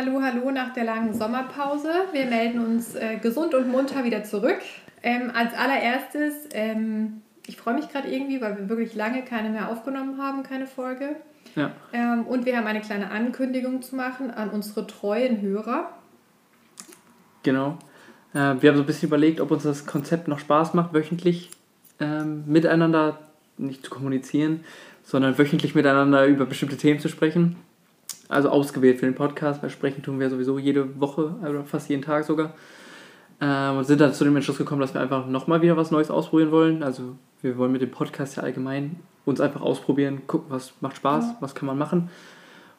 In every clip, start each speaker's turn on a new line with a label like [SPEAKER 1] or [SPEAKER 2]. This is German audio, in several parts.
[SPEAKER 1] Hallo, hallo nach der langen Sommerpause. Wir melden uns äh, gesund und munter wieder zurück. Ähm, als allererstes, ähm, ich freue mich gerade irgendwie, weil wir wirklich lange keine mehr aufgenommen haben, keine Folge. Ja. Ähm, und wir haben eine kleine Ankündigung zu machen an unsere treuen Hörer.
[SPEAKER 2] Genau. Äh, wir haben so ein bisschen überlegt, ob uns das Konzept noch Spaß macht, wöchentlich ähm, miteinander nicht zu kommunizieren, sondern wöchentlich miteinander über bestimmte Themen zu sprechen. Also ausgewählt für den Podcast, weil sprechen tun wir sowieso jede Woche oder fast jeden Tag sogar. Ähm, und sind dann zu dem Entschluss gekommen, dass wir einfach nochmal wieder was Neues ausprobieren wollen. Also wir wollen mit dem Podcast ja allgemein uns einfach ausprobieren, gucken, was macht Spaß, ja. was kann man machen.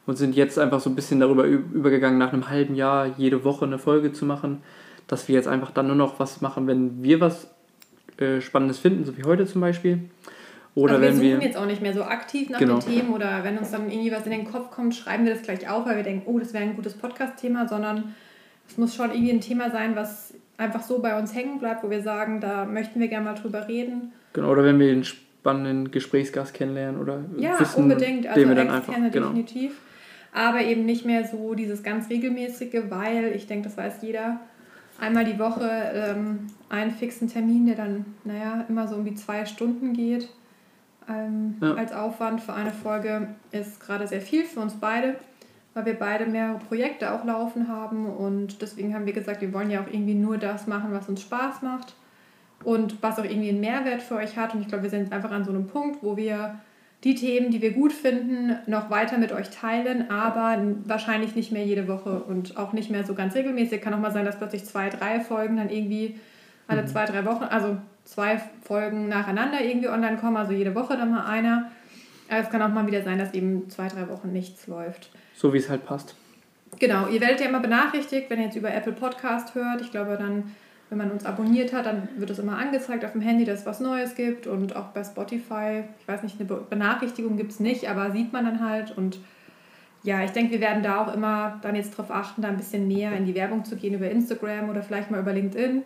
[SPEAKER 2] Und sind jetzt einfach so ein bisschen darüber übergegangen, nach einem halben Jahr jede Woche eine Folge zu machen, dass wir jetzt einfach dann nur noch was machen, wenn wir was äh, Spannendes finden, so wie heute zum Beispiel.
[SPEAKER 1] Oder also wir wenn suchen wir, jetzt auch nicht mehr so aktiv nach genau. den Themen oder wenn uns dann irgendwie was in den Kopf kommt, schreiben wir das gleich auf, weil wir denken, oh, das wäre ein gutes Podcast-Thema, sondern es muss schon irgendwie ein Thema sein, was einfach so bei uns hängen bleibt, wo wir sagen, da möchten wir gerne mal drüber reden.
[SPEAKER 2] Genau, oder wenn wir einen spannenden Gesprächsgast kennenlernen oder ja, wissen, unbedingt, also
[SPEAKER 1] wir dann einfach, genau. definitiv. Aber eben nicht mehr so dieses ganz regelmäßige, weil ich denke, das weiß jeder, einmal die Woche ähm, einen fixen Termin, der dann, naja, immer so um die zwei Stunden geht ähm, ja. als Aufwand für eine Folge ist gerade sehr viel für uns beide, weil wir beide mehrere Projekte auch laufen haben und deswegen haben wir gesagt, wir wollen ja auch irgendwie nur das machen, was uns Spaß macht und was auch irgendwie einen Mehrwert für euch hat und ich glaube, wir sind einfach an so einem Punkt, wo wir die Themen, die wir gut finden, noch weiter mit euch teilen, aber wahrscheinlich nicht mehr jede Woche und auch nicht mehr so ganz regelmäßig. Kann auch mal sein, dass plötzlich zwei, drei Folgen dann irgendwie alle mhm. zwei, drei Wochen, also zwei Folgen nacheinander irgendwie online kommen, also jede Woche dann mal einer. Aber es kann auch mal wieder sein, dass eben zwei, drei Wochen nichts läuft.
[SPEAKER 2] So wie es halt passt.
[SPEAKER 1] Genau, ihr werdet ja immer benachrichtigt, wenn ihr jetzt über Apple Podcast hört. Ich glaube dann, wenn man uns abonniert hat, dann wird es immer angezeigt auf dem Handy, dass es was Neues gibt und auch bei Spotify, ich weiß nicht, eine Benachrichtigung gibt es nicht, aber sieht man dann halt und ja, ich denke, wir werden da auch immer dann jetzt darauf achten, da ein bisschen mehr in die Werbung zu gehen über Instagram oder vielleicht mal über LinkedIn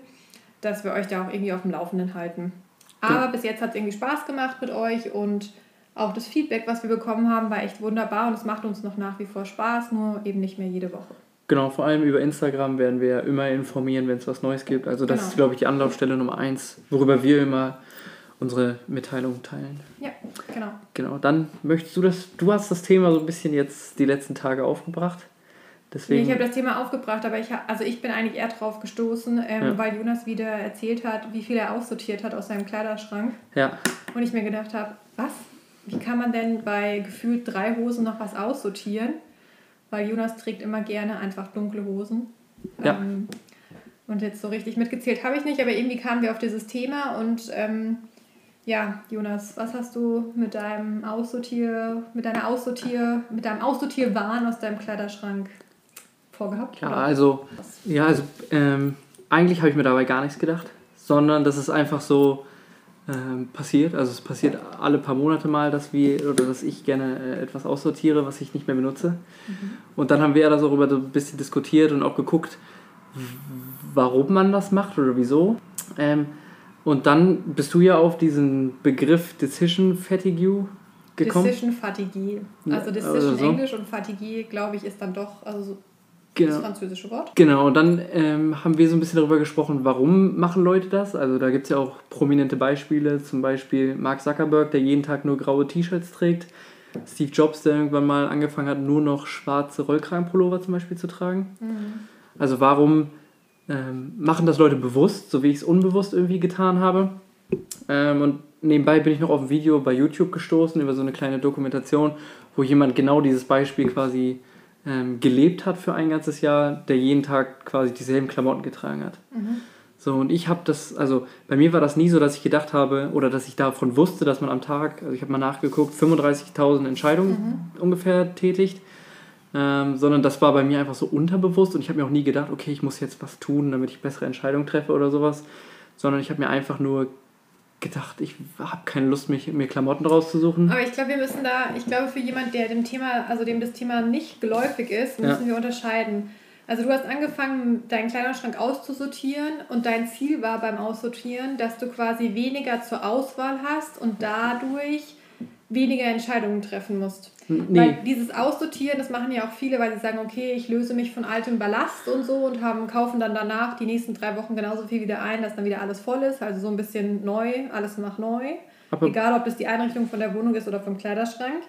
[SPEAKER 1] dass wir euch da auch irgendwie auf dem Laufenden halten. Aber ja. bis jetzt hat es irgendwie Spaß gemacht mit euch und auch das Feedback, was wir bekommen haben, war echt wunderbar und es macht uns noch nach wie vor Spaß, nur eben nicht mehr jede Woche.
[SPEAKER 2] Genau, vor allem über Instagram werden wir immer informieren, wenn es was Neues gibt. Also das genau. ist, glaube ich, die Anlaufstelle Nummer eins, worüber wir immer unsere Mitteilungen teilen.
[SPEAKER 1] Ja, genau.
[SPEAKER 2] Genau, dann möchtest du das, du hast das Thema so ein bisschen jetzt die letzten Tage aufgebracht.
[SPEAKER 1] Deswegen, nee, ich habe das Thema aufgebracht, aber ich, also ich bin eigentlich eher drauf gestoßen, ähm, ja. weil Jonas wieder erzählt hat, wie viel er aussortiert hat aus seinem Kleiderschrank. Ja. Und ich mir gedacht habe, was? Wie kann man denn bei gefühlt drei Hosen noch was aussortieren? Weil Jonas trägt immer gerne einfach dunkle Hosen. Ja. Ähm, und jetzt so richtig mitgezählt habe ich nicht, aber irgendwie kamen wir auf dieses Thema und ähm, ja, Jonas, was hast du mit deinem Aussortier, mit deiner Aussortier, mit deinem Aussortierwahn aus deinem Kleiderschrank vorgehabt?
[SPEAKER 2] Ja, oder? also, ja, also ähm, eigentlich habe ich mir dabei gar nichts gedacht, sondern das ist einfach so ähm, passiert. Also es passiert alle paar Monate mal, dass wir oder dass ich gerne äh, etwas aussortiere, was ich nicht mehr benutze. Mhm. Und dann haben wir so darüber so ein bisschen diskutiert und auch geguckt, warum man das macht oder wieso. Ähm, und dann bist du ja auf diesen Begriff Decision Fatigue gekommen.
[SPEAKER 1] Decision Fatigue. Also Decision also so. Englisch und Fatigue, glaube ich, ist dann doch, also
[SPEAKER 2] Genau. Das französische Wort. Genau, und dann ähm, haben wir so ein bisschen darüber gesprochen, warum machen Leute das. Also da gibt es ja auch prominente Beispiele, zum Beispiel Mark Zuckerberg, der jeden Tag nur graue T-Shirts trägt. Steve Jobs, der irgendwann mal angefangen hat, nur noch schwarze Rollkragenpullover zum Beispiel zu tragen. Mhm. Also warum ähm, machen das Leute bewusst, so wie ich es unbewusst irgendwie getan habe. Ähm, und nebenbei bin ich noch auf ein Video bei YouTube gestoßen über so eine kleine Dokumentation, wo jemand genau dieses Beispiel quasi ähm, gelebt hat für ein ganzes Jahr, der jeden Tag quasi dieselben Klamotten getragen hat. Mhm. So, und ich habe das, also bei mir war das nie so, dass ich gedacht habe oder dass ich davon wusste, dass man am Tag, also ich habe mal nachgeguckt, 35.000 Entscheidungen mhm. ungefähr tätigt, ähm, sondern das war bei mir einfach so unterbewusst und ich habe mir auch nie gedacht, okay, ich muss jetzt was tun, damit ich bessere Entscheidungen treffe oder sowas, sondern ich habe mir einfach nur gedacht, ich habe keine Lust, mich, mir Klamotten rauszusuchen.
[SPEAKER 1] Aber ich glaube, wir müssen da, ich glaube, für jemand, der dem Thema, also dem das Thema nicht geläufig ist, müssen ja. wir unterscheiden. Also du hast angefangen, deinen Kleiderschrank auszusortieren und dein Ziel war beim Aussortieren, dass du quasi weniger zur Auswahl hast und dadurch weniger Entscheidungen treffen musst. Nee. Weil dieses Aussortieren, das machen ja auch viele, weil sie sagen, okay, ich löse mich von altem Ballast und so und haben, kaufen dann danach die nächsten drei Wochen genauso viel wieder ein, dass dann wieder alles voll ist. Also so ein bisschen neu, alles nach neu. Aber Egal, ob das die Einrichtung von der Wohnung ist oder vom Kleiderschrank.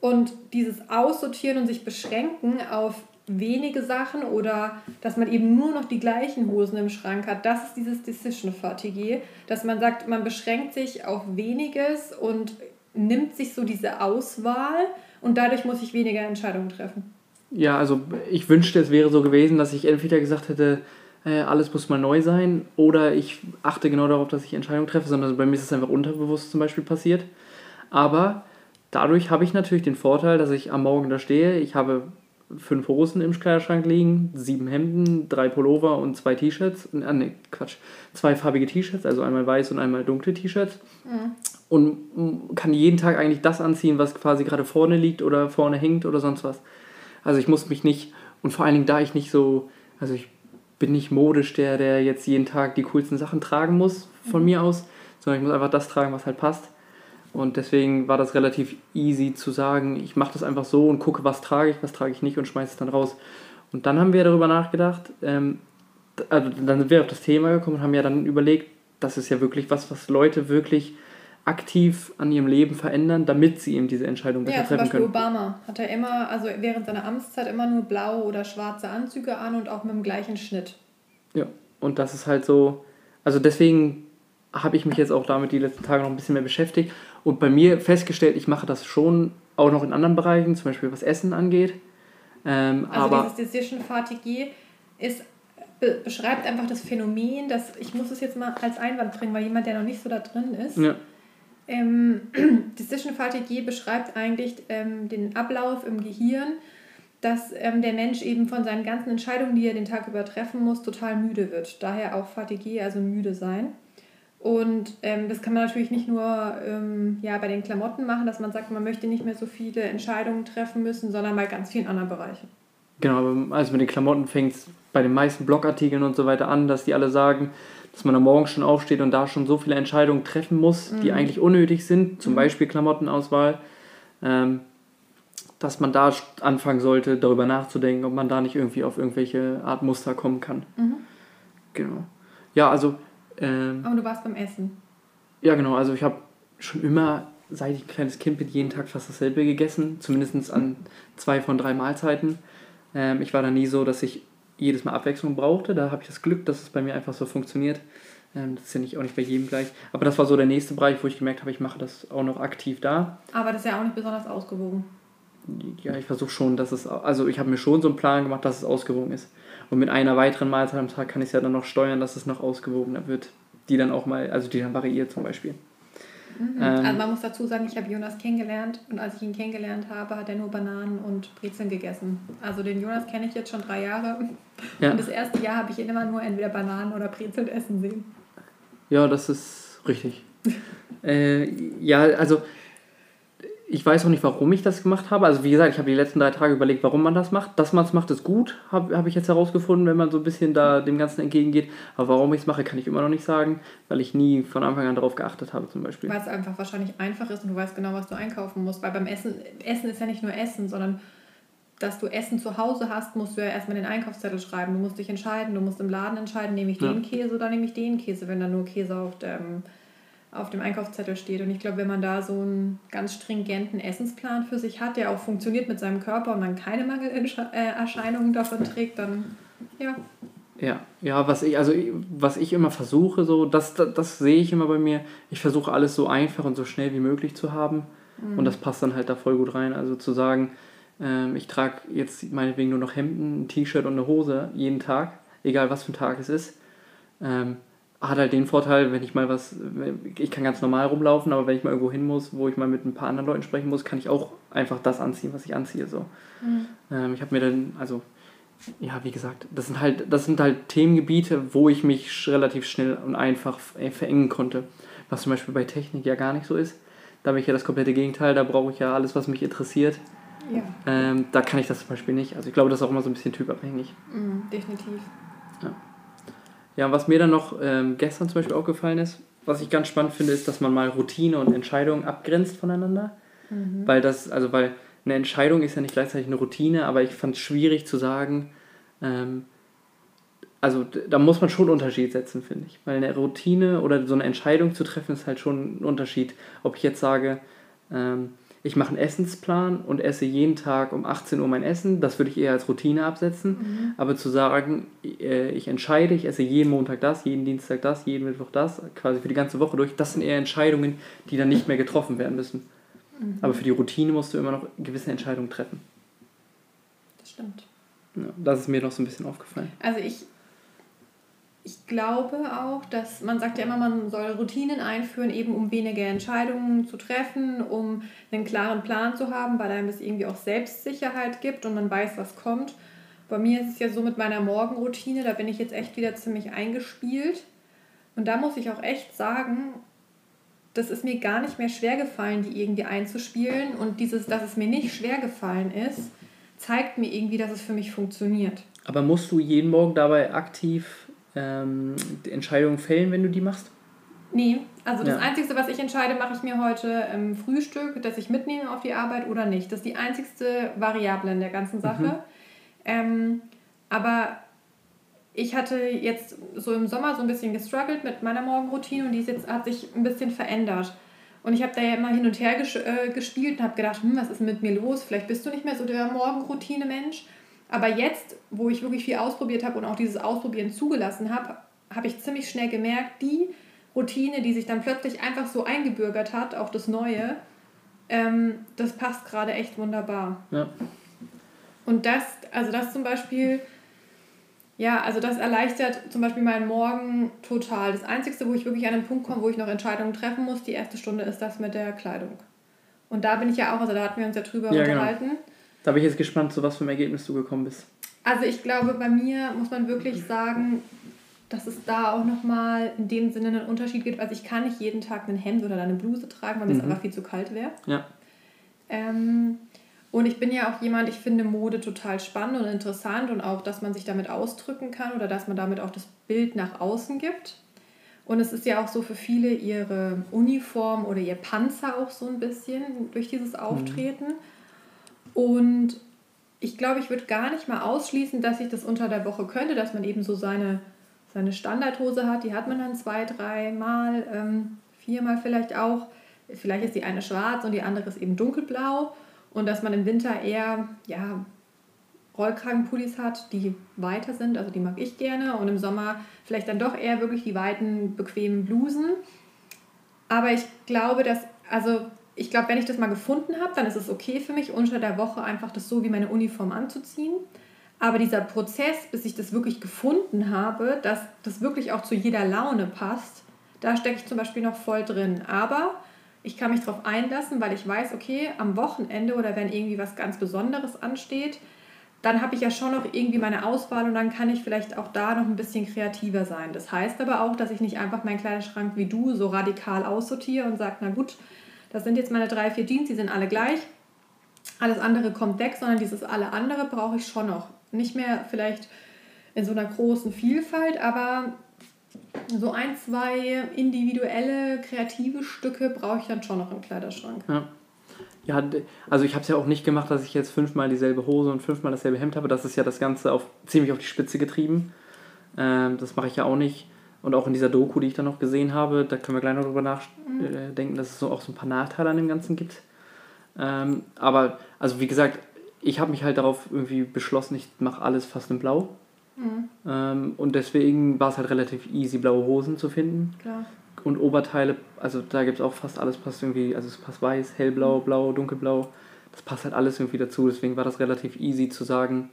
[SPEAKER 1] Und dieses Aussortieren und sich beschränken auf wenige Sachen oder dass man eben nur noch die gleichen Hosen im Schrank hat, das ist dieses Decision Fatigue, dass man sagt, man beschränkt sich auf weniges und nimmt sich so diese Auswahl und dadurch muss ich weniger Entscheidungen treffen.
[SPEAKER 2] Ja, also ich wünschte, es wäre so gewesen, dass ich entweder gesagt hätte, äh, alles muss mal neu sein oder ich achte genau darauf, dass ich Entscheidungen treffe, sondern bei mir ist es einfach unterbewusst zum Beispiel passiert. Aber dadurch habe ich natürlich den Vorteil, dass ich am Morgen da stehe, ich habe fünf Hosen im Kleiderschrank liegen, sieben Hemden, drei Pullover und zwei T-Shirts. Ah, ne, Quatsch. Zwei farbige T-Shirts, also einmal weiß und einmal dunkle T-Shirts. Mhm. Und kann jeden Tag eigentlich das anziehen, was quasi gerade vorne liegt oder vorne hängt oder sonst was. Also ich muss mich nicht, und vor allen Dingen da ich nicht so, also ich bin nicht modisch der, der jetzt jeden Tag die coolsten Sachen tragen muss, von mhm. mir aus, sondern ich muss einfach das tragen, was halt passt. Und deswegen war das relativ easy zu sagen, ich mache das einfach so und gucke, was trage ich, was trage ich nicht und schmeiße es dann raus. Und dann haben wir darüber nachgedacht, ähm, also dann sind wir auf das Thema gekommen und haben ja dann überlegt, das ist ja wirklich was, was Leute wirklich aktiv an ihrem Leben verändern, damit sie eben diese Entscheidung besser ja, treffen
[SPEAKER 1] können. Ja, zum Beispiel Obama hat er immer, also während seiner Amtszeit immer nur blaue oder schwarze Anzüge an und auch mit dem gleichen Schnitt.
[SPEAKER 2] Ja, und das ist halt so, also deswegen habe ich mich jetzt auch damit die letzten Tage noch ein bisschen mehr beschäftigt und bei mir festgestellt, ich mache das schon auch noch in anderen Bereichen, zum Beispiel was Essen angeht. Ähm,
[SPEAKER 1] also aber dieses Decision Fatigue ist, be beschreibt einfach das Phänomen, dass ich muss es jetzt mal als Einwand bringen, weil jemand, der noch nicht so da drin ist. Ja. Ähm, Decision Fatigue beschreibt eigentlich ähm, den Ablauf im Gehirn, dass ähm, der Mensch eben von seinen ganzen Entscheidungen, die er den Tag über treffen muss, total müde wird. Daher auch Fatigue, also müde sein. Und ähm, das kann man natürlich nicht nur ähm, ja, bei den Klamotten machen, dass man sagt, man möchte nicht mehr so viele Entscheidungen treffen müssen, sondern bei ganz vielen anderen Bereichen.
[SPEAKER 2] Genau, also mit den Klamotten fängt es bei den meisten Blogartikeln und so weiter an, dass die alle sagen, dass man am Morgen schon aufsteht und da schon so viele Entscheidungen treffen muss, mhm. die eigentlich unnötig sind, zum mhm. Beispiel Klamottenauswahl, ähm, dass man da anfangen sollte, darüber nachzudenken, ob man da nicht irgendwie auf irgendwelche Art Muster kommen kann. Mhm. Genau. Ja, also
[SPEAKER 1] ähm, Aber du warst beim Essen.
[SPEAKER 2] Ja, genau. Also ich habe schon immer, seit ich ein kleines Kind bin, jeden Tag fast dasselbe gegessen. Zumindest an zwei von drei Mahlzeiten. Ähm, ich war da nie so, dass ich jedes Mal Abwechslung brauchte. Da habe ich das Glück, dass es bei mir einfach so funktioniert. Ähm, das ist ja nicht, auch nicht bei jedem gleich. Aber das war so der nächste Bereich, wo ich gemerkt habe, ich mache das auch noch aktiv da.
[SPEAKER 1] Aber das ist ja auch nicht besonders ausgewogen.
[SPEAKER 2] Ja, ich versuche schon, dass es, also ich habe mir schon so einen Plan gemacht, dass es ausgewogen ist. Und mit einer weiteren Mahlzeit am Tag kann ich es ja dann noch steuern, dass es noch ausgewogener wird. Die dann auch mal, also die dann variiert zum Beispiel.
[SPEAKER 1] Mhm. Ähm, also man muss dazu sagen, ich habe Jonas kennengelernt und als ich ihn kennengelernt habe, hat er nur Bananen und Brezeln gegessen. Also den Jonas kenne ich jetzt schon drei Jahre. Ja. Und das erste Jahr habe ich ihn immer nur entweder Bananen oder Brezeln essen sehen.
[SPEAKER 2] Ja, das ist richtig. äh, ja, also ich weiß auch nicht, warum ich das gemacht habe. Also wie gesagt, ich habe die letzten drei Tage überlegt, warum man das macht. Dass man es macht, ist gut, habe hab ich jetzt herausgefunden, wenn man so ein bisschen da dem Ganzen entgegengeht. Aber warum ich es mache, kann ich immer noch nicht sagen, weil ich nie von Anfang an darauf geachtet habe zum Beispiel.
[SPEAKER 1] Weil es einfach wahrscheinlich einfach ist und du weißt genau, was du einkaufen musst. Weil beim Essen, Essen ist ja nicht nur Essen, sondern dass du Essen zu Hause hast, musst du ja erstmal den Einkaufszettel schreiben. Du musst dich entscheiden, du musst im Laden entscheiden, nehme ich ja. den Käse oder nehme ich den Käse, wenn da nur Käse auf dem auf dem Einkaufszettel steht. Und ich glaube, wenn man da so einen ganz stringenten Essensplan für sich hat, der auch funktioniert mit seinem Körper und man keine Mangelerscheinungen davon trägt, dann ja.
[SPEAKER 2] Ja, ja, was ich, also was ich immer versuche, so, das, das, das sehe ich immer bei mir, ich versuche alles so einfach und so schnell wie möglich zu haben. Mhm. Und das passt dann halt da voll gut rein. Also zu sagen, ähm, ich trage jetzt meinetwegen nur noch Hemden, ein T-Shirt und eine Hose jeden Tag, egal was für ein Tag es ist. Ähm, hat halt den Vorteil, wenn ich mal was, ich kann ganz normal rumlaufen, aber wenn ich mal irgendwo hin muss, wo ich mal mit ein paar anderen Leuten sprechen muss, kann ich auch einfach das anziehen, was ich anziehe. So. Mhm. Ähm, ich habe mir dann, also, ja, wie gesagt, das sind halt, das sind halt Themengebiete, wo ich mich relativ schnell und einfach äh, verengen konnte. Was zum Beispiel bei Technik ja gar nicht so ist. Da bin ich ja das komplette Gegenteil, da brauche ich ja alles, was mich interessiert. Ja. Ähm, da kann ich das zum Beispiel nicht. Also ich glaube, das ist auch immer so ein bisschen typabhängig.
[SPEAKER 1] Mhm, definitiv.
[SPEAKER 2] Ja. Ja, was mir dann noch ähm, gestern zum Beispiel aufgefallen ist, was ich ganz spannend finde, ist, dass man mal Routine und Entscheidungen abgrenzt voneinander. Mhm. Weil das, also weil eine Entscheidung ist ja nicht gleichzeitig eine Routine, aber ich fand es schwierig zu sagen, ähm, also da muss man schon einen Unterschied setzen, finde ich. Weil eine Routine oder so eine Entscheidung zu treffen ist halt schon ein Unterschied. Ob ich jetzt sage, ähm, ich mache einen Essensplan und esse jeden Tag um 18 Uhr mein Essen, das würde ich eher als Routine absetzen. Mhm. Aber zu sagen, äh, ich entscheide, ich esse jeden Montag das, jeden Dienstag das, jeden Mittwoch das, quasi für die ganze Woche durch, das sind eher Entscheidungen, die dann nicht mehr getroffen werden müssen. Mhm. Aber für die Routine musst du immer noch gewisse Entscheidungen treffen.
[SPEAKER 1] Das stimmt.
[SPEAKER 2] Ja, das ist mir noch so ein bisschen aufgefallen.
[SPEAKER 1] Also ich ich glaube auch, dass man sagt ja immer, man soll Routinen einführen, eben um weniger Entscheidungen zu treffen, um einen klaren Plan zu haben, weil einem das irgendwie auch Selbstsicherheit gibt und man weiß, was kommt. Bei mir ist es ja so mit meiner Morgenroutine, da bin ich jetzt echt wieder ziemlich eingespielt. Und da muss ich auch echt sagen, das ist mir gar nicht mehr schwer gefallen, die irgendwie einzuspielen. Und dieses, dass es mir nicht schwer gefallen ist, zeigt mir irgendwie, dass es für mich funktioniert.
[SPEAKER 2] Aber musst du jeden Morgen dabei aktiv ähm, Entscheidungen fällen, wenn du die machst?
[SPEAKER 1] Nee, also das ja. Einzige, was ich entscheide, mache ich mir heute im Frühstück, dass ich mitnehme auf die Arbeit oder nicht. Das ist die einzigste Variable in der ganzen Sache. Mhm. Ähm, aber ich hatte jetzt so im Sommer so ein bisschen gestruggelt mit meiner Morgenroutine und die jetzt, hat sich ein bisschen verändert. Und ich habe da ja immer hin und her ges äh, gespielt und habe gedacht, hm, was ist mit mir los? Vielleicht bist du nicht mehr so der Morgenroutine-Mensch. Aber jetzt, wo ich wirklich viel ausprobiert habe und auch dieses Ausprobieren zugelassen habe, habe ich ziemlich schnell gemerkt, die Routine, die sich dann plötzlich einfach so eingebürgert hat, auch das Neue, ähm, das passt gerade echt wunderbar. Ja. Und das, also das zum Beispiel, ja, also das erleichtert zum Beispiel meinen Morgen total. Das Einzige, wo ich wirklich an einen Punkt komme, wo ich noch Entscheidungen treffen muss, die erste Stunde ist das mit der Kleidung. Und da bin ich ja auch, also da hatten wir uns ja drüber ja, genau. unterhalten. Genau.
[SPEAKER 2] Da bin ich jetzt gespannt, zu was für einem Ergebnis du gekommen bist.
[SPEAKER 1] Also ich glaube, bei mir muss man wirklich sagen, dass es da auch nochmal in dem Sinne einen Unterschied gibt. Also ich kann nicht jeden Tag ein Hemd oder eine Bluse tragen, weil mir mhm. es einfach viel zu kalt wäre. Ja. Ähm, und ich bin ja auch jemand, ich finde Mode total spannend und interessant und auch, dass man sich damit ausdrücken kann oder dass man damit auch das Bild nach außen gibt. Und es ist ja auch so für viele ihre Uniform oder ihr Panzer auch so ein bisschen durch dieses mhm. Auftreten. Mhm. Und ich glaube, ich würde gar nicht mal ausschließen, dass ich das unter der Woche könnte, dass man eben so seine, seine Standardhose hat. Die hat man dann zwei, dreimal, ähm, viermal vielleicht auch. Vielleicht ist die eine schwarz und die andere ist eben dunkelblau. Und dass man im Winter eher ja, Rollkragenpullis hat, die weiter sind, also die mag ich gerne. Und im Sommer vielleicht dann doch eher wirklich die weiten, bequemen Blusen. Aber ich glaube, dass, also ich glaube, wenn ich das mal gefunden habe, dann ist es okay für mich, unter der Woche einfach das so wie meine Uniform anzuziehen. Aber dieser Prozess, bis ich das wirklich gefunden habe, dass das wirklich auch zu jeder Laune passt, da stecke ich zum Beispiel noch voll drin. Aber ich kann mich darauf einlassen, weil ich weiß, okay, am Wochenende oder wenn irgendwie was ganz Besonderes ansteht, dann habe ich ja schon noch irgendwie meine Auswahl und dann kann ich vielleicht auch da noch ein bisschen kreativer sein. Das heißt aber auch, dass ich nicht einfach meinen Kleiderschrank wie du so radikal aussortiere und sage, na gut, das sind jetzt meine drei, vier Jeans, die sind alle gleich. Alles andere kommt weg, sondern dieses alle andere brauche ich schon noch. Nicht mehr vielleicht in so einer großen Vielfalt, aber so ein, zwei individuelle, kreative Stücke brauche ich dann schon noch im Kleiderschrank.
[SPEAKER 2] Ja. Ja, also ich habe es ja auch nicht gemacht, dass ich jetzt fünfmal dieselbe Hose und fünfmal dasselbe Hemd habe. Das ist ja das Ganze auf, ziemlich auf die Spitze getrieben. Ähm, das mache ich ja auch nicht. Und auch in dieser Doku, die ich dann noch gesehen habe, da können wir gleich noch drüber nachdenken, mhm. dass es so auch so ein paar Nachteile an dem Ganzen gibt. Ähm, aber, also wie gesagt, ich habe mich halt darauf irgendwie beschlossen, ich mache alles fast in Blau. Mhm. Ähm, und deswegen war es halt relativ easy, blaue Hosen zu finden. Klar. Und Oberteile, also da gibt es auch fast alles, passt irgendwie, also es passt weiß, hellblau, mhm. blau, dunkelblau. Das passt halt alles irgendwie dazu. Deswegen war das relativ easy zu sagen,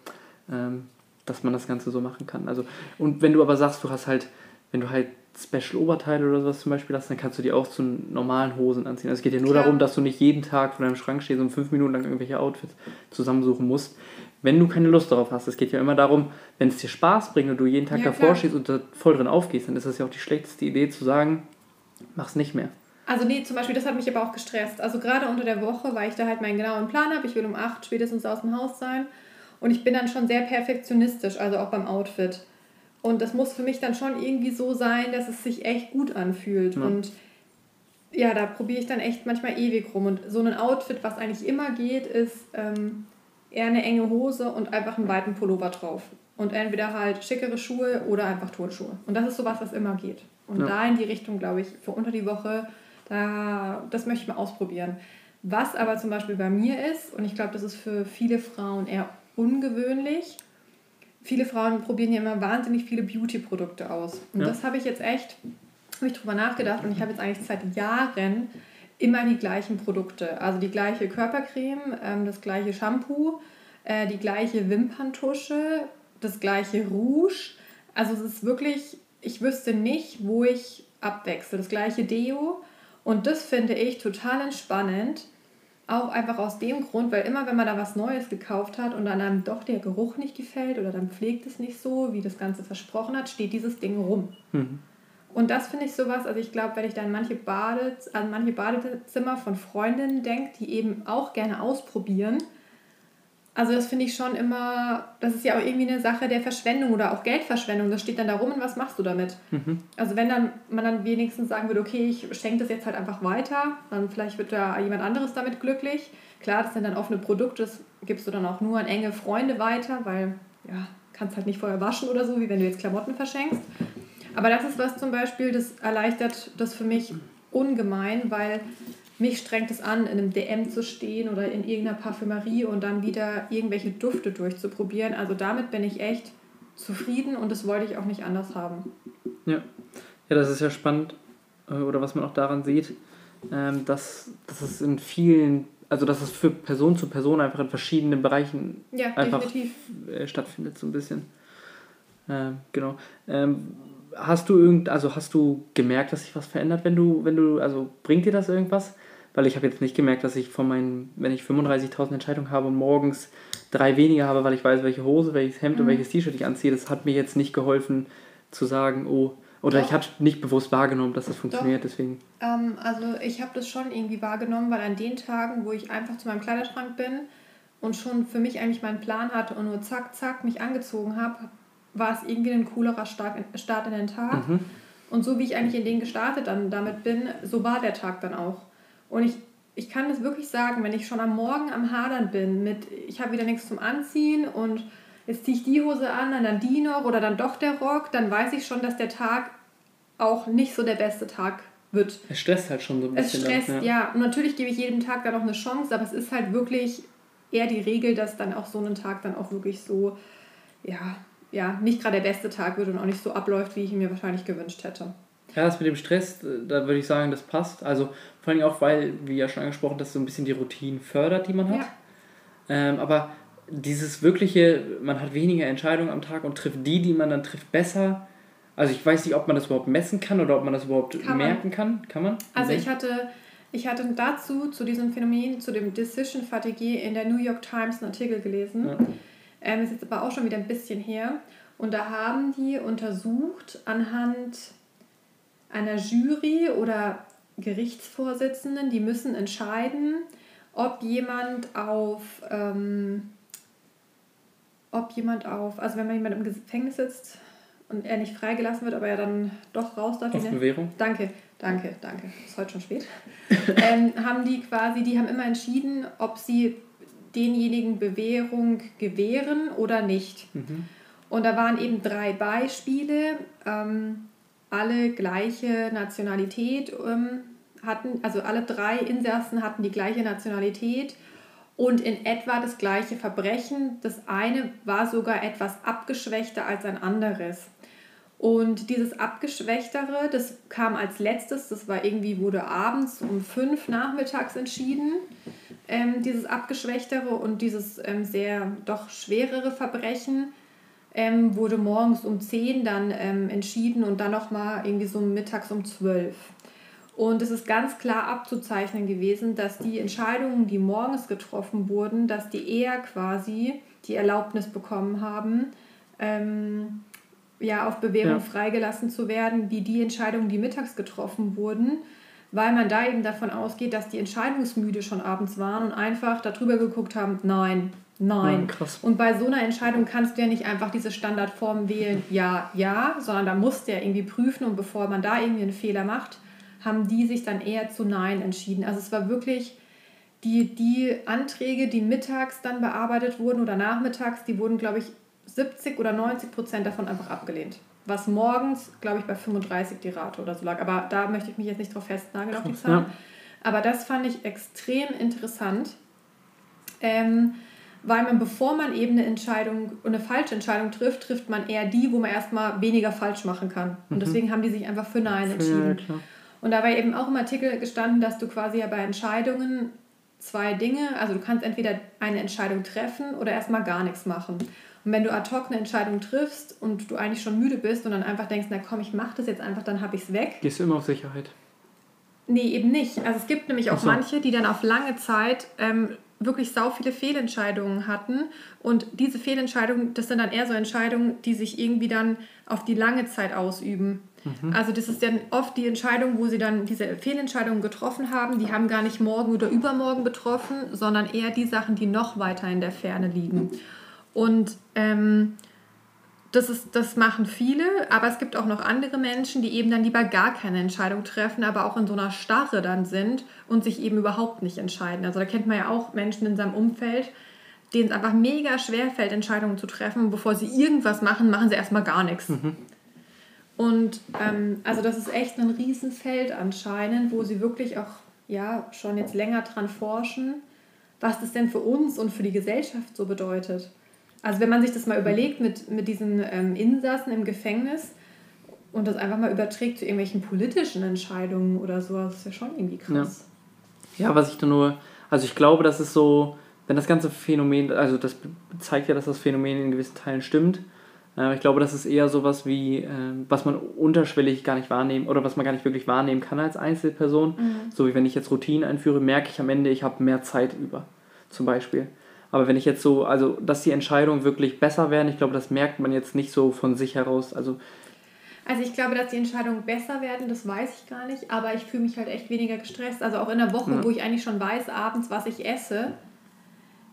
[SPEAKER 2] ähm, dass man das Ganze so machen kann. Also, und wenn du aber sagst, du hast halt wenn du halt Special-Oberteile oder sowas zum Beispiel hast, dann kannst du die auch zu normalen Hosen anziehen. Also es geht ja nur Klar. darum, dass du nicht jeden Tag vor deinem Schrank stehst und fünf Minuten lang irgendwelche Outfits zusammensuchen musst, wenn du keine Lust darauf hast. Es geht ja immer darum, wenn es dir Spaß bringt und du jeden Tag ja, davor klar. stehst und da voll drin aufgehst, dann ist das ja auch die schlechteste Idee zu sagen, mach's nicht mehr.
[SPEAKER 1] Also nee, zum Beispiel, das hat mich aber auch gestresst. Also gerade unter der Woche, weil ich da halt meinen genauen Plan habe, ich will um acht spätestens aus dem Haus sein und ich bin dann schon sehr perfektionistisch, also auch beim Outfit. Und das muss für mich dann schon irgendwie so sein, dass es sich echt gut anfühlt. Ja. Und ja, da probiere ich dann echt manchmal ewig rum. Und so ein Outfit, was eigentlich immer geht, ist ähm, eher eine enge Hose und einfach einen weiten Pullover drauf. Und entweder halt schickere Schuhe oder einfach Turnschuhe. Und das ist sowas, was immer geht. Und ja. da in die Richtung, glaube ich, für unter die Woche, da, das möchte ich mal ausprobieren. Was aber zum Beispiel bei mir ist, und ich glaube, das ist für viele Frauen eher ungewöhnlich, viele Frauen probieren ja immer wahnsinnig viele Beauty-Produkte aus. Und ja. das habe ich jetzt echt, habe ich drüber nachgedacht und ich habe jetzt eigentlich seit Jahren immer die gleichen Produkte. Also die gleiche Körpercreme, ähm, das gleiche Shampoo, äh, die gleiche Wimperntusche, das gleiche Rouge. Also es ist wirklich, ich wüsste nicht, wo ich abwechsle. Das gleiche Deo. Und das finde ich total entspannend. Auch einfach aus dem Grund, weil immer wenn man da was Neues gekauft hat und dann einem doch der Geruch nicht gefällt oder dann pflegt es nicht so, wie das Ganze versprochen hat, steht dieses Ding rum. Mhm. Und das finde ich sowas, also ich glaube, wenn ich dann manche, Bade, an manche Badezimmer von Freundinnen denke, die eben auch gerne ausprobieren, also das finde ich schon immer, das ist ja auch irgendwie eine Sache der Verschwendung oder auch Geldverschwendung. Das steht dann da rum und was machst du damit? Mhm. Also wenn dann man dann wenigstens sagen würde, okay, ich schenke das jetzt halt einfach weiter, dann vielleicht wird da jemand anderes damit glücklich. Klar, das sind dann offene Produkte, das gibst du dann auch nur an enge Freunde weiter, weil ja, kannst halt nicht vorher waschen oder so, wie wenn du jetzt Klamotten verschenkst. Aber das ist was zum Beispiel, das erleichtert das für mich ungemein, weil mich strengt es an, in einem DM zu stehen oder in irgendeiner Parfümerie und dann wieder irgendwelche Dufte durchzuprobieren. Also damit bin ich echt zufrieden und das wollte ich auch nicht anders haben.
[SPEAKER 2] Ja, ja das ist ja spannend äh, oder was man auch daran sieht, ähm, dass, dass es in vielen, also dass es für Person zu Person einfach in verschiedenen Bereichen ja, einfach definitiv. Äh, stattfindet, so ein bisschen. Ähm, genau. Ähm, hast du irgend, also hast du gemerkt, dass sich was verändert, wenn du, wenn du, also bringt dir das irgendwas? Weil ich habe jetzt nicht gemerkt, dass ich von meinen, wenn ich 35.000 Entscheidungen habe und morgens drei weniger habe, weil ich weiß, welche Hose, welches Hemd mhm. und welches T-Shirt ich anziehe, das hat mir jetzt nicht geholfen zu sagen, oh, oder Doch. ich habe nicht bewusst wahrgenommen, dass das funktioniert, Doch. deswegen.
[SPEAKER 1] Ähm, also ich habe das schon irgendwie wahrgenommen, weil an den Tagen, wo ich einfach zu meinem Kleiderschrank bin und schon für mich eigentlich meinen Plan hatte und nur zack, zack mich angezogen habe, war es irgendwie ein coolerer Start in den Tag. Mhm. Und so wie ich eigentlich in den gestartet dann damit bin, so war der Tag dann auch. Und ich, ich kann das wirklich sagen, wenn ich schon am Morgen am Hadern bin mit, ich habe wieder nichts zum Anziehen und jetzt ziehe ich die Hose an, dann die noch oder dann doch der Rock, dann weiß ich schon, dass der Tag auch nicht so der beste Tag wird.
[SPEAKER 2] Es stresst halt schon so ein bisschen.
[SPEAKER 1] Es stresst, dann, ja. ja. Und natürlich gebe ich jedem Tag dann auch eine Chance, aber es ist halt wirklich eher die Regel, dass dann auch so ein Tag dann auch wirklich so, ja, ja, nicht gerade der beste Tag wird und auch nicht so abläuft, wie ich ihn mir wahrscheinlich gewünscht hätte.
[SPEAKER 2] Ja, das mit dem Stress, da würde ich sagen, das passt. Also vor allem auch, weil, wie ja schon angesprochen, das so ein bisschen die Routinen fördert, die man hat. Ja. Ähm, aber dieses wirkliche, man hat weniger Entscheidungen am Tag und trifft die, die man dann trifft, besser. Also ich weiß nicht, ob man das überhaupt messen kann oder ob man das überhaupt kann merken man. kann. Kann man?
[SPEAKER 1] Also ich hatte, ich hatte dazu, zu diesem Phänomen, zu dem Decision Fatigue in der New York Times einen Artikel gelesen. Ja ähm, ist jetzt aber auch schon wieder ein bisschen her. Und da haben die untersucht anhand einer Jury oder Gerichtsvorsitzenden, die müssen entscheiden, ob jemand auf, ähm, ob jemand auf, also wenn man jemand im Gefängnis sitzt und er nicht freigelassen wird, aber er dann doch raus darf. Auf Bewährung? Danke, danke, danke. Ist heute schon spät. ähm, haben die quasi, die haben immer entschieden, ob sie denjenigen Bewährung gewähren oder nicht. Mhm. Und da waren eben drei Beispiele, ähm, alle gleiche Nationalität ähm, hatten, also alle drei Insassen hatten die gleiche Nationalität und in etwa das gleiche Verbrechen. Das eine war sogar etwas abgeschwächter als ein anderes. Und dieses Abgeschwächtere, das kam als letztes, das war irgendwie, wurde abends um fünf nachmittags entschieden ähm, dieses abgeschwächtere und dieses ähm, sehr doch schwerere Verbrechen ähm, wurde morgens um 10 dann ähm, entschieden und dann nochmal irgendwie so mittags um 12. Und es ist ganz klar abzuzeichnen gewesen, dass die Entscheidungen, die morgens getroffen wurden, dass die eher quasi die Erlaubnis bekommen haben, ähm, ja, auf Bewährung ja. freigelassen zu werden, wie die Entscheidungen, die mittags getroffen wurden weil man da eben davon ausgeht, dass die entscheidungsmüde schon abends waren und einfach darüber geguckt haben, nein, nein. Ja, und bei so einer Entscheidung kannst du ja nicht einfach diese Standardform wählen, ja, ja, sondern da musst du ja irgendwie prüfen und bevor man da irgendwie einen Fehler macht, haben die sich dann eher zu Nein entschieden. Also es war wirklich die, die Anträge, die mittags dann bearbeitet wurden oder nachmittags, die wurden, glaube ich, 70 oder 90 Prozent davon einfach abgelehnt. Was morgens, glaube ich, bei 35 die Rate oder so lag. Aber da möchte ich mich jetzt nicht drauf festnageln auf die Zahlen. Ja. Aber das fand ich extrem interessant, ähm, weil man, bevor man eben eine Entscheidung, eine falsche Entscheidung trifft, trifft man eher die, wo man erstmal weniger falsch machen kann. Und mhm. deswegen haben die sich einfach für Nein entschieden. Ja, und da war eben auch im Artikel gestanden, dass du quasi ja bei Entscheidungen zwei Dinge, also du kannst entweder eine Entscheidung treffen oder erstmal gar nichts machen. Und wenn du ad hoc eine Entscheidung triffst und du eigentlich schon müde bist und dann einfach denkst, na komm, ich mach das jetzt einfach, dann habe ich es weg.
[SPEAKER 2] Gehst du immer auf Sicherheit?
[SPEAKER 1] Nee, eben nicht. Also es gibt nämlich auch so. manche, die dann auf lange Zeit ähm, wirklich sau viele Fehlentscheidungen hatten. Und diese Fehlentscheidungen, das sind dann eher so Entscheidungen, die sich irgendwie dann auf die lange Zeit ausüben. Mhm. Also das ist dann oft die Entscheidung, wo sie dann diese Fehlentscheidungen getroffen haben, die haben gar nicht morgen oder übermorgen betroffen, sondern eher die Sachen, die noch weiter in der Ferne liegen. Und ähm, das, ist, das machen viele, aber es gibt auch noch andere Menschen, die eben dann lieber gar keine Entscheidung treffen, aber auch in so einer Starre dann sind und sich eben überhaupt nicht entscheiden. Also da kennt man ja auch Menschen in seinem Umfeld, denen es einfach mega schwer fällt, Entscheidungen zu treffen. Bevor sie irgendwas machen, machen sie erstmal gar nichts. Mhm. Und ähm, also das ist echt ein Riesenfeld anscheinend, wo sie wirklich auch ja schon jetzt länger dran forschen, was das denn für uns und für die Gesellschaft so bedeutet. Also wenn man sich das mal überlegt mit, mit diesen ähm, Insassen im Gefängnis und das einfach mal überträgt zu irgendwelchen politischen Entscheidungen oder so, das ist ja schon irgendwie krass.
[SPEAKER 2] Ja, ja was ich da nur, also ich glaube, das ist so, wenn das ganze Phänomen, also das zeigt ja, dass das Phänomen in gewissen Teilen stimmt, ich glaube, das ist eher sowas wie, äh, was man unterschwellig gar nicht wahrnehmen oder was man gar nicht wirklich wahrnehmen kann als Einzelperson. Mhm. So wie wenn ich jetzt Routinen einführe, merke ich am Ende, ich habe mehr Zeit über, zum Beispiel. Aber wenn ich jetzt so, also dass die Entscheidungen wirklich besser werden, ich glaube, das merkt man jetzt nicht so von sich heraus. Also,
[SPEAKER 1] also ich glaube, dass die Entscheidungen besser werden, das weiß ich gar nicht, aber ich fühle mich halt echt weniger gestresst. Also auch in der Woche, ja. wo ich eigentlich schon weiß abends, was ich esse,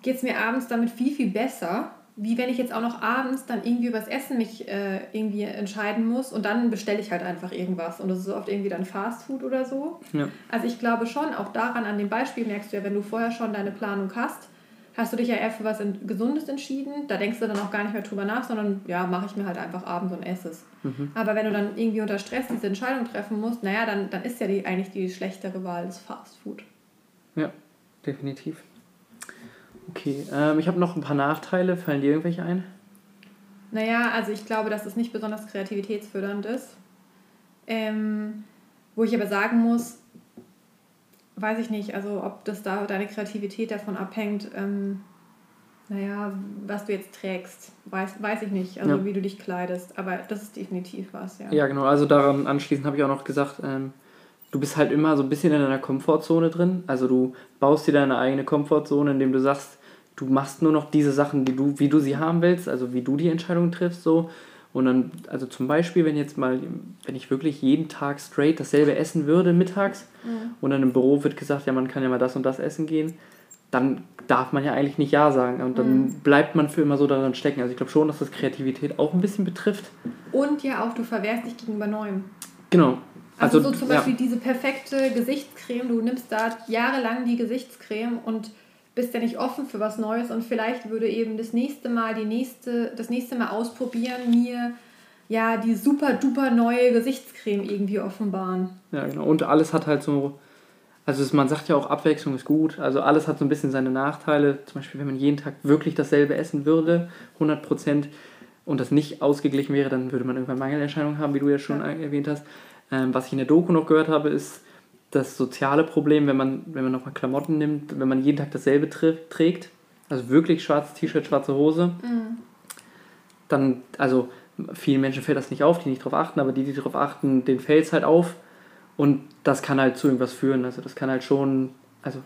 [SPEAKER 1] geht es mir abends damit viel, viel besser wie wenn ich jetzt auch noch abends dann irgendwie übers Essen mich äh, irgendwie entscheiden muss und dann bestelle ich halt einfach irgendwas und das ist oft irgendwie dann Fast Food oder so. Ja. Also ich glaube schon, auch daran, an dem Beispiel merkst du ja, wenn du vorher schon deine Planung hast, hast du dich ja eher für was Gesundes entschieden. Da denkst du dann auch gar nicht mehr drüber nach, sondern ja, mache ich mir halt einfach abends und esse es. Mhm. Aber wenn du dann irgendwie unter Stress diese Entscheidung treffen musst, naja, dann, dann ist ja die, eigentlich die schlechtere Wahl das Fast Food.
[SPEAKER 2] Ja, definitiv. Okay, ähm, ich habe noch ein paar Nachteile. Fallen dir irgendwelche ein?
[SPEAKER 1] Naja, also ich glaube, dass es nicht besonders kreativitätsfördernd ist. Ähm, wo ich aber sagen muss, weiß ich nicht, also ob das da deine Kreativität davon abhängt, ähm, naja, was du jetzt trägst, weiß, weiß ich nicht, also ja. wie du dich kleidest, aber das ist definitiv was, ja.
[SPEAKER 2] Ja, genau, also daran anschließend habe ich auch noch gesagt, ähm, du bist halt immer so ein bisschen in deiner Komfortzone drin. Also du baust dir deine eigene Komfortzone, indem du sagst, du machst nur noch diese Sachen, die du, wie du sie haben willst, also wie du die Entscheidung triffst, so. Und dann, also zum Beispiel, wenn jetzt mal, wenn ich wirklich jeden Tag straight dasselbe essen würde mittags mhm. und dann im Büro wird gesagt, ja, man kann ja mal das und das essen gehen, dann darf man ja eigentlich nicht Ja sagen. Und dann mhm. bleibt man für immer so daran stecken. Also ich glaube schon, dass das Kreativität auch ein bisschen betrifft.
[SPEAKER 1] Und ja auch, du verwehrst dich gegenüber Neuem.
[SPEAKER 2] Genau.
[SPEAKER 1] Also, also so zum Beispiel ja. diese perfekte Gesichtscreme, du nimmst da jahrelang die Gesichtscreme und bist ja nicht offen für was Neues und vielleicht würde eben das nächste Mal, die nächste, das nächste Mal ausprobieren, mir ja die super duper neue Gesichtscreme irgendwie offenbaren.
[SPEAKER 2] Ja, genau. Und alles hat halt so, also man sagt ja auch, Abwechslung ist gut. Also alles hat so ein bisschen seine Nachteile. Zum Beispiel, wenn man jeden Tag wirklich dasselbe essen würde, 100 Prozent, und das nicht ausgeglichen wäre, dann würde man irgendwann Mangelerscheinungen haben, wie du ja schon ja. erwähnt hast. Ähm, was ich in der Doku noch gehört habe, ist das soziale Problem, wenn man, wenn man nochmal Klamotten nimmt, wenn man jeden Tag dasselbe trägt, also wirklich schwarzes T-Shirt, schwarze Hose, mhm. dann, also vielen Menschen fällt das nicht auf, die nicht darauf achten, aber die, die darauf achten, denen fällt es halt auf und das kann halt zu irgendwas führen. Also das kann halt schon, also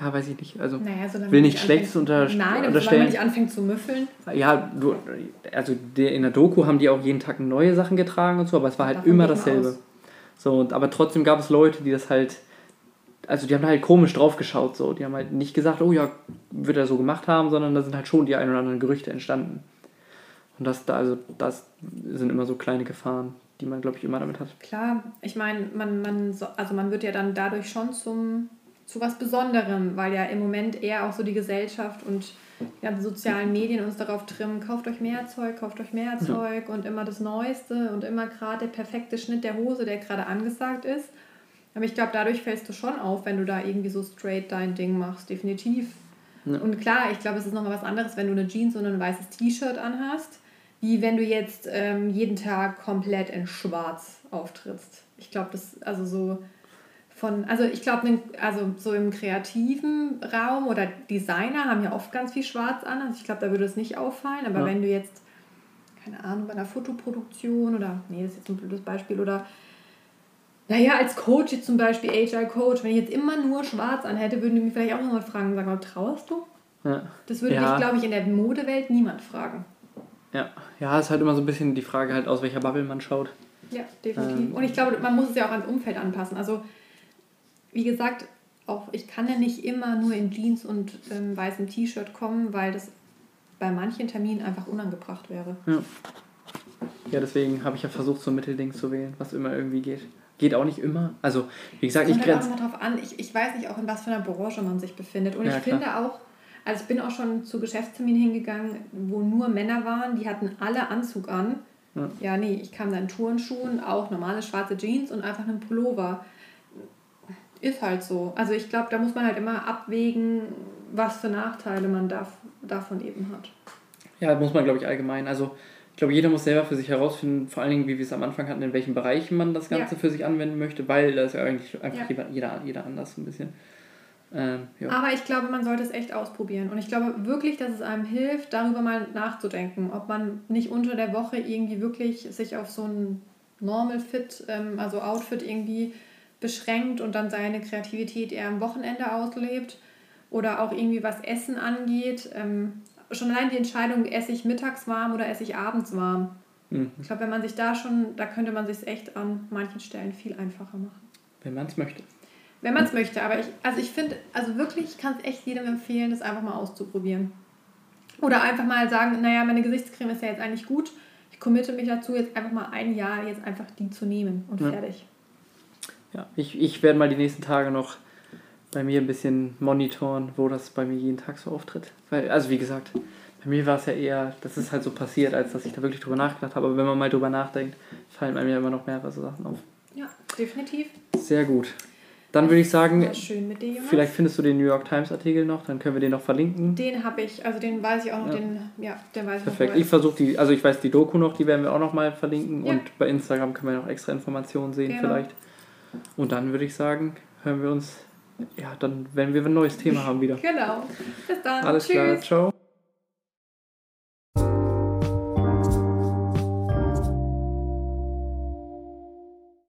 [SPEAKER 2] ja, weiß ich nicht. Also naja, will nicht Schlechtes unter,
[SPEAKER 1] Nein, aber solange man nicht anfängt zu müffeln.
[SPEAKER 2] Ja, du, also in der Doku haben die auch jeden Tag neue Sachen getragen und so, aber es war halt immer dasselbe. So, und, aber trotzdem gab es Leute, die das halt, also die haben halt komisch drauf geschaut, so. Die haben halt nicht gesagt, oh ja, wird er so gemacht haben, sondern da sind halt schon die ein oder anderen Gerüchte entstanden. Und das, also, das sind immer so kleine Gefahren, die man, glaube ich, immer damit hat.
[SPEAKER 1] Klar, ich meine, man, man, so, also man wird ja dann dadurch schon zum, zu was Besonderem, weil ja im Moment eher auch so die Gesellschaft und ganzen sozialen Medien uns darauf trimmen, kauft euch mehr Zeug, kauft euch mehr Zeug und immer das Neueste und immer gerade der perfekte Schnitt der Hose, der gerade angesagt ist. Aber ich glaube, dadurch fällst du schon auf, wenn du da irgendwie so straight dein Ding machst, definitiv. Ja. Und klar, ich glaube, es ist nochmal was anderes, wenn du eine Jeans und ein weißes T-Shirt anhast, wie wenn du jetzt ähm, jeden Tag komplett in schwarz auftrittst. Ich glaube, das, also so von, also ich glaube, also so im kreativen Raum oder Designer haben ja oft ganz viel schwarz an. Also ich glaube, da würde es nicht auffallen. Aber ja. wenn du jetzt, keine Ahnung, bei einer Fotoproduktion oder, nee, das ist jetzt ein blödes Beispiel, oder naja, als Coach jetzt zum Beispiel, HR-Coach, wenn ich jetzt immer nur schwarz anhätte, würden die mich vielleicht auch nochmal fragen, sagen, oh, trauerst du? Ja. Das würde ja. dich, glaube ich, in der Modewelt niemand fragen.
[SPEAKER 2] Ja, ja, ist halt immer so ein bisschen die Frage halt, aus welcher Bubble man schaut.
[SPEAKER 1] Ja, definitiv. Ähm, Und ich glaube, man muss es ja auch ans Umfeld anpassen. Also, wie gesagt, auch ich kann ja nicht immer nur in Jeans und ähm, weißem T-Shirt kommen, weil das bei manchen Terminen einfach unangebracht wäre.
[SPEAKER 2] Ja. Ja, deswegen habe ich ja versucht, so ein Mittelding zu wählen, was immer irgendwie geht. Geht auch nicht immer. Also, wie gesagt,
[SPEAKER 1] ich grenze. Kommt drauf an. Ich, ich weiß nicht auch, in was für einer Branche man sich befindet. Und ja, ich klar. finde auch, also ich bin auch schon zu Geschäftsterminen hingegangen, wo nur Männer waren, die hatten alle Anzug an. Ja, ja nee, ich kam dann in Turnschuhen, auch normale schwarze Jeans und einfach einen Pullover. Ist halt so. Also ich glaube, da muss man halt immer abwägen, was für Nachteile man da, davon eben hat.
[SPEAKER 2] Ja, muss man, glaube ich, allgemein. Also ich glaube, jeder muss selber für sich herausfinden, vor allen Dingen, wie wir es am Anfang hatten, in welchen Bereichen man das Ganze ja. für sich anwenden möchte, weil da ist ja eigentlich einfach ja. Jeder, jeder anders ein bisschen.
[SPEAKER 1] Ähm. Aber ich glaube, man sollte es echt ausprobieren. Und ich glaube wirklich, dass es einem hilft, darüber mal nachzudenken, ob man nicht unter der Woche irgendwie wirklich sich auf so ein Normal Fit, ähm, also Outfit irgendwie beschränkt und dann seine Kreativität eher am Wochenende auslebt. Oder auch irgendwie was Essen angeht. Ähm, schon allein die Entscheidung, esse ich mittags warm oder esse ich abends warm. Mhm. Ich glaube, wenn man sich da schon, da könnte man sich echt an manchen Stellen viel einfacher machen.
[SPEAKER 2] Wenn man es möchte.
[SPEAKER 1] Wenn man es möchte, aber ich, also ich finde, also wirklich, ich kann es echt jedem empfehlen, das einfach mal auszuprobieren. Oder einfach mal sagen, naja, meine Gesichtscreme ist ja jetzt eigentlich gut. Ich committe mich dazu, jetzt einfach mal ein Jahr jetzt einfach die zu nehmen und ja. fertig.
[SPEAKER 2] Ja, ich, ich werde mal die nächsten Tage noch bei mir ein bisschen monitoren, wo das bei mir jeden Tag so auftritt. Weil, also wie gesagt, bei mir war es ja eher, das ist halt so passiert, als dass ich da wirklich drüber nachgedacht habe. Aber wenn man mal drüber nachdenkt, fallen bei mir immer noch mehrere Sachen auf.
[SPEAKER 1] Ja, definitiv.
[SPEAKER 2] Sehr gut. Dann würde ich sagen, dir, vielleicht findest du den New York Times Artikel noch, dann können wir den noch verlinken.
[SPEAKER 1] Den habe ich, also den weiß ich auch noch, ja. den, ja, den weiß
[SPEAKER 2] Perfekt. ich versuche die, also ich weiß die Doku noch, die werden wir auch noch mal verlinken ja. und bei Instagram können wir noch extra Informationen sehen genau. vielleicht. Und dann würde ich sagen, hören wir uns ja, dann werden wir ein neues Thema haben wieder.
[SPEAKER 1] Genau. Bis dann.
[SPEAKER 2] Alles Tschüss. klar. Ciao.